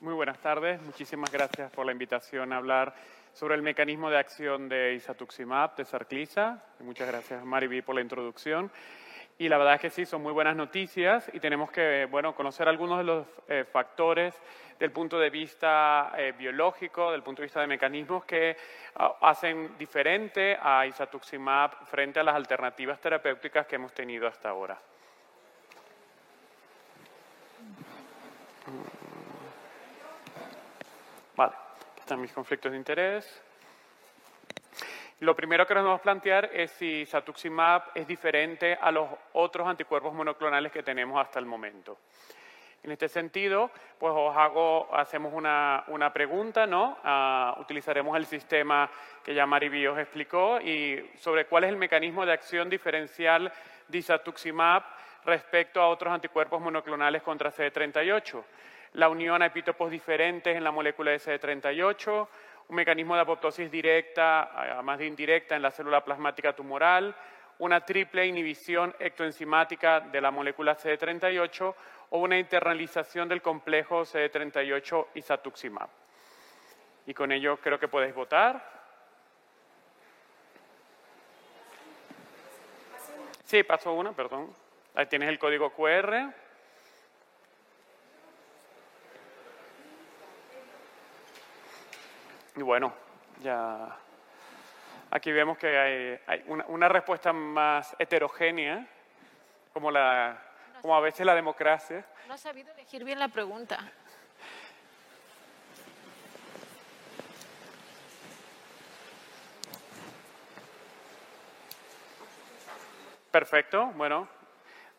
Muy buenas tardes, muchísimas gracias por la invitación a hablar sobre el mecanismo de acción de isatuximab, de Sarclisa. Muchas gracias, Mariby, por la introducción. Y la verdad es que sí, son muy buenas noticias y tenemos que bueno, conocer algunos de los eh, factores del punto de vista eh, biológico, del punto de vista de mecanismos que ah, hacen diferente a isatuximab frente a las alternativas terapéuticas que hemos tenido hasta ahora. Vale, aquí están mis conflictos de interés. Lo primero que nos vamos a plantear es si Satuximab es diferente a los otros anticuerpos monoclonales que tenemos hasta el momento. En este sentido, pues os hago, hacemos una, pregunta, ¿no? Ah, utilizaremos el sistema que ya Mariby os explicó y sobre cuál es el mecanismo de acción diferencial de Isatuximab respecto a otros anticuerpos monoclonales contra CD38. La unión a epítopos diferentes en la molécula de CD38, un mecanismo de apoptosis directa, además de indirecta, en la célula plasmática tumoral, una triple inhibición ectoenzimática de la molécula CD38 o una internalización del complejo CD38 y satuximab. Y con ello creo que podéis votar. Sí, paso una, perdón. Ahí tienes el código QR. Y bueno, ya aquí vemos que hay, una, respuesta más heterogénea, como, la, como a veces la democracia. No ha sabido elegir bien la pregunta. Perfecto, bueno,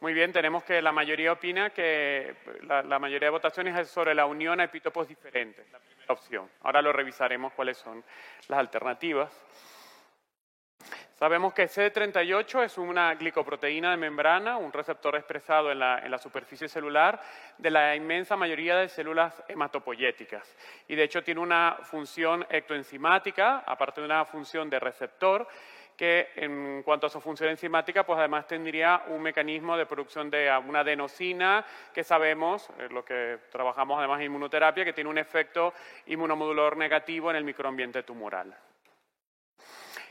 muy bien, tenemos que la mayoría opina que la, la mayoría de votaciones es sobre la unión a epítopos diferentes opción. Ahora lo revisaremos cuáles son las alternativas. Sabemos que CD38 es una glicoproteína de membrana, un receptor expresado en la, superficie celular de la inmensa mayoría de células hematopoyéticas. Y de hecho tiene una función ectoenzimática, aparte de una función de receptor, que en cuanto a su función enzimática, pues además tendría un mecanismo de producción de una adenosina que sabemos, lo que trabajamos además en inmunoterapia, que tiene un efecto inmunomodulador negativo en el microambiente tumoral.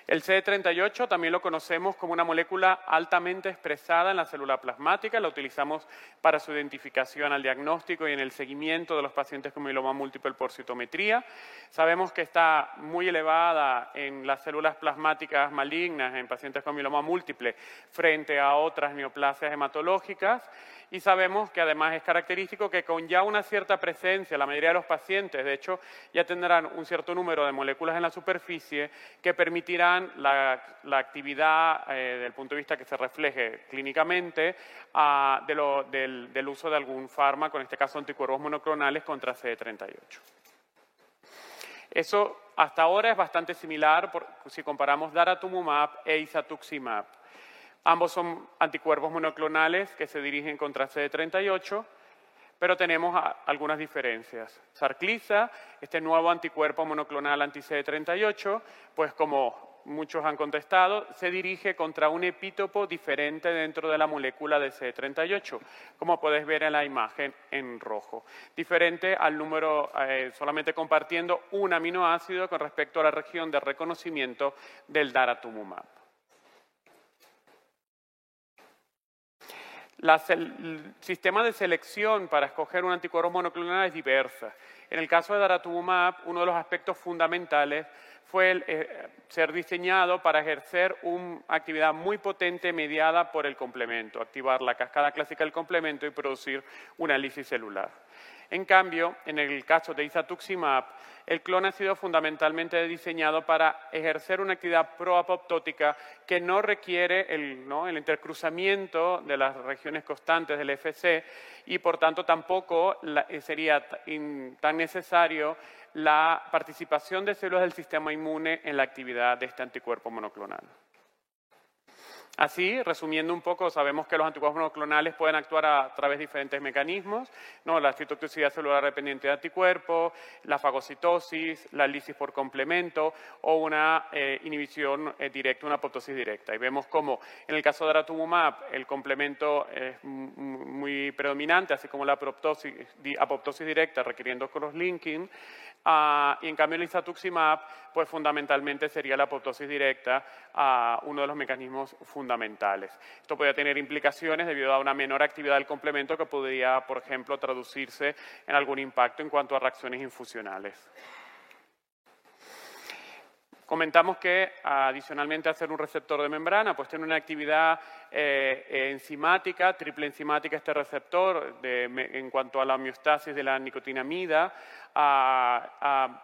El CD38 también lo conocemos como una molécula altamente expresada en la célula plasmática, la utilizamos para su identificación al diagnóstico y en el seguimiento de los pacientes con mieloma múltiple por citometría. Sabemos que está muy elevada en las células plasmáticas malignas en pacientes con mieloma múltiple frente a otras neoplasias hematológicas y sabemos que además es característico que con ya una cierta presencia, la mayoría de los pacientes, de hecho, ya tendrán un cierto número de moléculas en la superficie que permitirán la, actividad, eh, desde el punto de vista que se refleje clínicamente, del, uso de algún fármaco, en este caso anticuerpos monoclonales contra CD38. Eso hasta ahora es bastante similar si comparamos daratumumab e isatuximab. Ambos son anticuerpos monoclonales que se dirigen contra CD38, pero tenemos algunas diferencias. Sarclisa, este nuevo anticuerpo monoclonal anti-CD38, pues como muchos han contestado, se dirige contra un epítopo diferente dentro de la molécula de CD38, como puedes ver en la imagen en rojo. Diferente al número, eh, solamente compartiendo un aminoácido con respecto a la región de reconocimiento del daratumumab. El sistema de selección para escoger un anticuerpo monoclonal es diversa. En el caso de daratumumab, uno de los aspectos fundamentales fue eh, ser diseñado para ejercer una actividad muy potente mediada por el complemento, activar la cascada clásica del complemento y producir una lisis celular. En cambio, en el caso de isatuximab, el clon ha sido fundamentalmente diseñado para ejercer una actividad proapoptótica que no requiere el, intercruzamiento de las regiones constantes del FC y, por tanto, tampoco eh, sería tan necesario la participación de células del sistema inmune en la actividad de este anticuerpo monoclonal. Así, resumiendo un poco, sabemos que los anticuerpos monoclonales pueden actuar a través de diferentes mecanismos, ¿no? la citotoxicidad celular dependiente de anticuerpos, la fagocitosis, la lisis por complemento o una eh, inhibición eh, directa, una apoptosis directa. Y vemos cómo en el caso de aratumumab el complemento es muy predominante, así como la apoptosis, directa requiriendo cross-linking, Ah, y en cambio el isatuximab, pues fundamentalmente sería la apoptosis directa, uno de los mecanismos fundamentales. Esto podría tener implicaciones debido a una menor actividad del complemento que podría, por ejemplo, traducirse en algún impacto en cuanto a reacciones infusionales. Comentamos que adicionalmente hacer un receptor de membrana, pues tiene una actividad eh, enzimática, triple enzimática este receptor en cuanto a la homeostasis de la nicotinamida,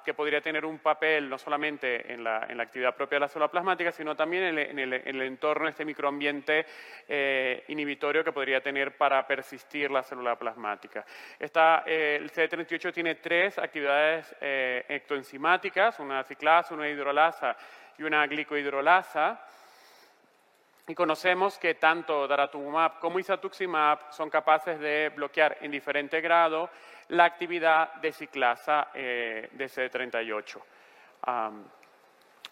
que podría tener un papel no solamente en la, actividad propia de la célula plasmática, sino también en el, entorno de este microambiente eh, inhibitorio que podría tener para persistir la célula plasmática. Eh, el CD38 tiene tres actividades ectoenzimáticas, una ciclasa, una hidrolasa y una glicohidrolasa. Y conocemos que tanto daratumumab como isatuximab son capaces de bloquear en diferente grado la actividad de ciclasa eh, de CD38.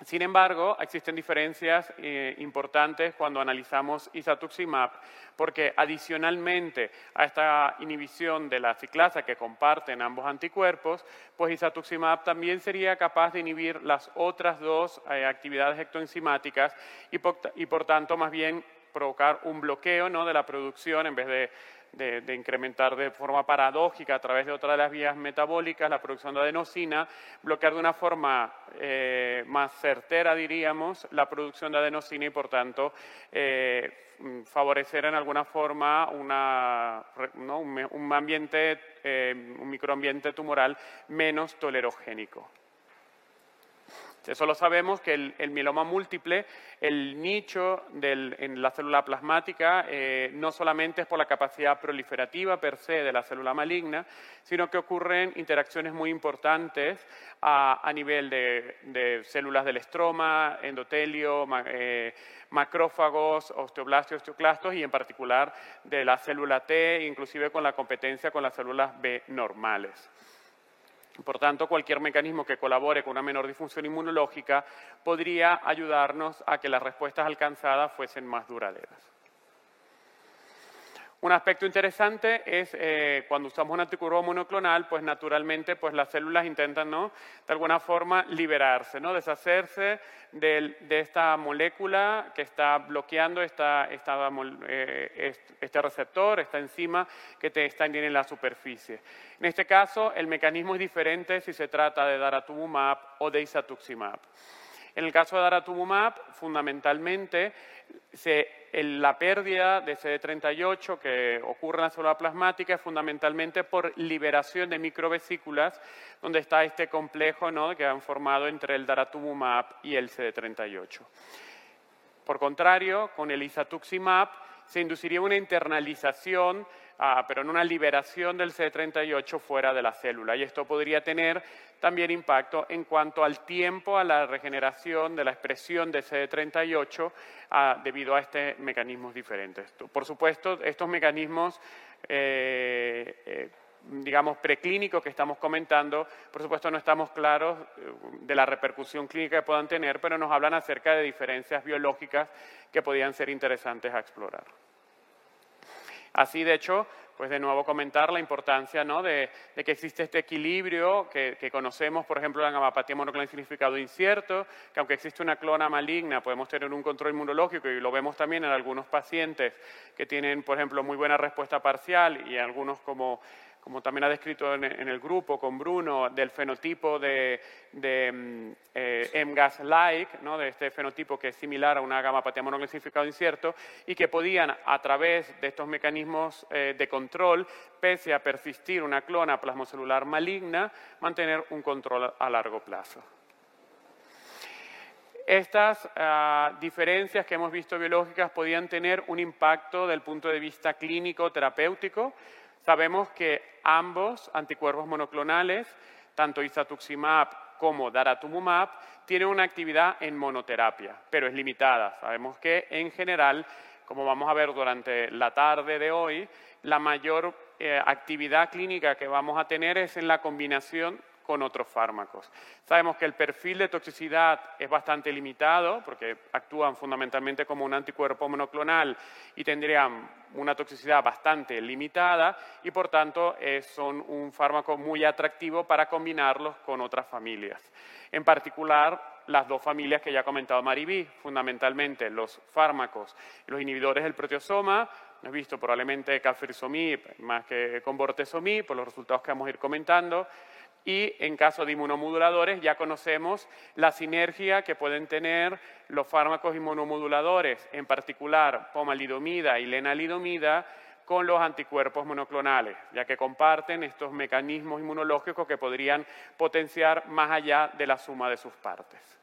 Sin embargo, existen diferencias eh, importantes cuando analizamos isatuximab, porque adicionalmente a esta inhibición de la ciclasa que comparten ambos anticuerpos, pues isatuximab también sería capaz de inhibir las otras dos eh, actividades ectoenzimáticas y y por tanto más bien provocar un bloqueo ¿no? de la producción en vez de de, incrementar de forma paradójica a través de otra de las vías metabólicas la producción de adenosina, bloquear de una forma eh, más certera, diríamos, la producción de adenosina y, por tanto, eh, favorecer en alguna forma un, ambiente, eh, un microambiente tumoral menos tolerogénico. Eso lo sabemos que el, mieloma múltiple, el nicho en la célula plasmática, eh, no solamente es por la capacidad proliferativa per se de la célula maligna, sino que ocurren interacciones muy importantes a, nivel de, células del estroma, endotelio, eh, macrófagos, osteoblastos, osteoclastos y en particular de la célula T, inclusive con la competencia con las células B normales. Por tanto, cualquier mecanismo que colabore con una menor disfunción inmunológica podría ayudarnos a que las respuestas alcanzadas fuesen más duraderas. Un aspecto interesante es eh, cuando usamos un anticuerpo monoclonal, pues naturalmente pues las células intentan de alguna forma liberarse, ¿no? deshacerse de, esta molécula que está bloqueando eh, este receptor, esta enzima que te está en la superficie. En este caso, el mecanismo es diferente si se trata de daratumumab o de isatuximab. En el caso de daratumumab, fundamentalmente, la pérdida de CD38 que ocurre en la célula plasmática es fundamentalmente por liberación de microvesículas, donde está este complejo que han formado entre el daratumumab y el CD38. Por contrario, con el isatuximab se induciría una internalización Ah, pero en una liberación del CD38 fuera de la célula. Y esto podría tener también impacto en cuanto al tiempo, a la regeneración de la expresión de CD38 ah, debido a estos mecanismos diferentes. Por supuesto, estos mecanismos eh, eh, digamos, preclínicos que estamos comentando, por supuesto no estamos claros eh, de la repercusión clínica que puedan tener, pero nos hablan acerca de diferencias biológicas que podrían ser interesantes a explorar. Así, de hecho, pues de nuevo comentar la importancia de, que existe este equilibrio que, conocemos, por ejemplo, la gamapatía monoclonal significado incierto, que aunque existe una clona maligna, podemos tener un control inmunológico y lo vemos también en algunos pacientes que tienen, por ejemplo, muy buena respuesta parcial y algunos como como también ha descrito en, el grupo con Bruno, del fenotipo de, de mm, eh, MGAS-like, ¿no? de este fenotipo que es similar a una gamapatía monoclasificado incierto, y que podían, a través de estos mecanismos eh, de control, pese a persistir una clona plasmocelular maligna, mantener un control a largo plazo. Estas ah, diferencias que hemos visto biológicas podían tener un impacto del punto de vista clínico terapéutico, Sabemos que ambos anticuerpos monoclonales, tanto isatuximab como daratumumab, tiene una actividad en monoterapia, pero es limitada. Sabemos que en general, como vamos a ver durante la tarde de hoy, la mayor eh, actividad clínica que vamos a tener es en la combinación con otros fármacos. Sabemos que el perfil de toxicidad es bastante limitado porque actúan fundamentalmente como un anticuerpo monoclonal y tendrían una toxicidad bastante limitada y por tanto eh, son un fármaco muy atractivo para combinarlos con otras familias. En particular, las dos familias que ya ha comentado Maribí, fundamentalmente los fármacos, los inhibidores del proteosoma, hemos visto probablemente cafrixomib más que con bortezomib, por los resultados que vamos a ir comentando, y en caso de inmunomoduladores ya conocemos la sinergia que pueden tener los fármacos inmunomoduladores, en particular pomalidomida y lenalidomida, con los anticuerpos monoclonales, ya que comparten estos mecanismos inmunológicos que podrían potenciar más allá de la suma de sus partes.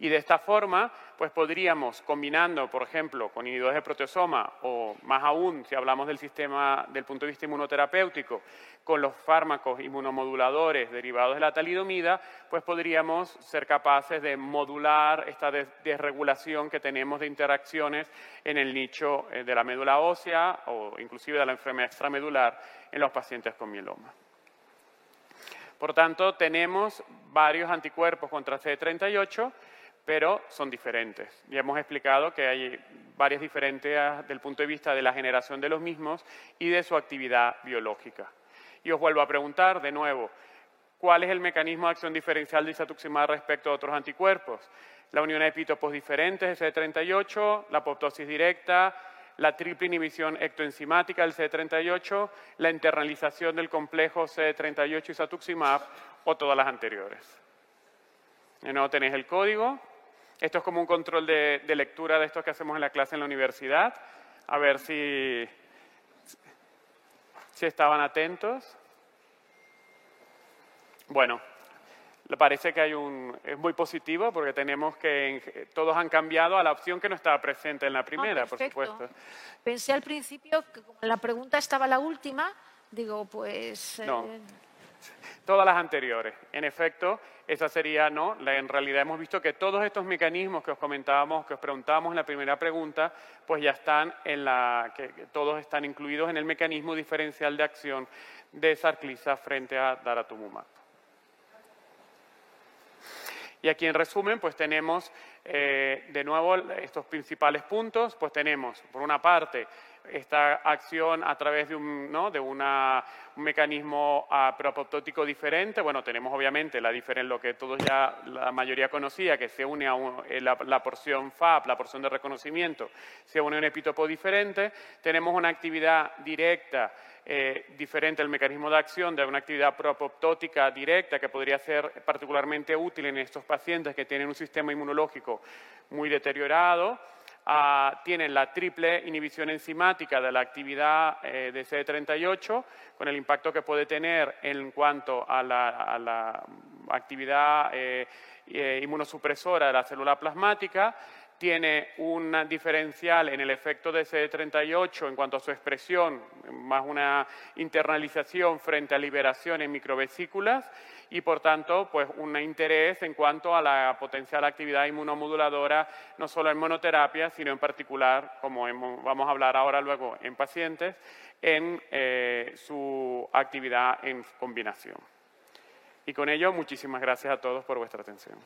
Y de esta forma, pues podríamos, combinando, por ejemplo, con inhibidores de proteosoma o más aún, si hablamos del sistema del punto de vista inmunoterapéutico, con los fármacos inmunomoduladores derivados de la talidomida, pues podríamos ser capaces de modular esta desregulación que tenemos de interacciones en el nicho eh, de la médula ósea o inclusive de la enfermedad extramedular en los pacientes con mieloma. Por tanto, tenemos varios anticuerpos contra CD38 pero son diferentes. Ya hemos explicado que hay varias diferencias del punto de vista de la generación de los mismos y de su actividad biológica. Y os vuelvo a preguntar de nuevo, ¿cuál es el mecanismo de acción diferencial de isatuximab respecto a otros anticuerpos? La unión de epítopos diferentes del CD38, la apoptosis directa, la triple inhibición ectoenzimática del CD38, la internalización del complejo CD38 isatuximab o todas las anteriores. De nuevo tenéis el código, esto es como un control de, lectura de estos que hacemos en la clase en la universidad, a ver si, si estaban atentos. Bueno, parece que hay un, es muy positivo porque tenemos que todos han cambiado a la opción que no estaba presente en la primera, por supuesto. Pensé al principio que como la pregunta estaba la última, digo, pues... No. Eh, Todas las anteriores. En efecto, esa sería, ¿no? en realidad hemos visto que todos estos mecanismos que os comentábamos, que os preguntábamos en la primera pregunta, pues ya están en la, que, todos están incluidos en el mecanismo diferencial de acción de Sarclisa frente a Daratumumab. Y aquí en resumen, pues tenemos eh, de nuevo estos principales puntos, pues tenemos, por una parte, esta acción a través de un, ¿no? de una, un mecanismo uh, diferente. Bueno, tenemos obviamente la lo que todos ya, la mayoría conocía, que se une a eh, la, porción FAP, la porción de reconocimiento, se une a un epítopo diferente. Tenemos una actividad directa eh, diferente al mecanismo de acción de una actividad propoptótica directa que podría ser particularmente útil en estos pacientes que tienen un sistema inmunológico muy deteriorado tienen la triple inhibición enzimática de la actividad eh, de CD38, con el impacto que puede tener en cuanto a la, actividad eh, eh, inmunosupresora de la célula plasmática, tiene un diferencial en el efecto de CD38 en cuanto a su expresión, más una internalización frente a liberación en microvesículas y, por tanto, pues un interés en cuanto a la potencial actividad inmunomoduladora, no solo en monoterapia, sino en particular, como vamos a hablar ahora luego en pacientes, en eh, su actividad en combinación. Y con ello, muchísimas gracias a todos por vuestra atención.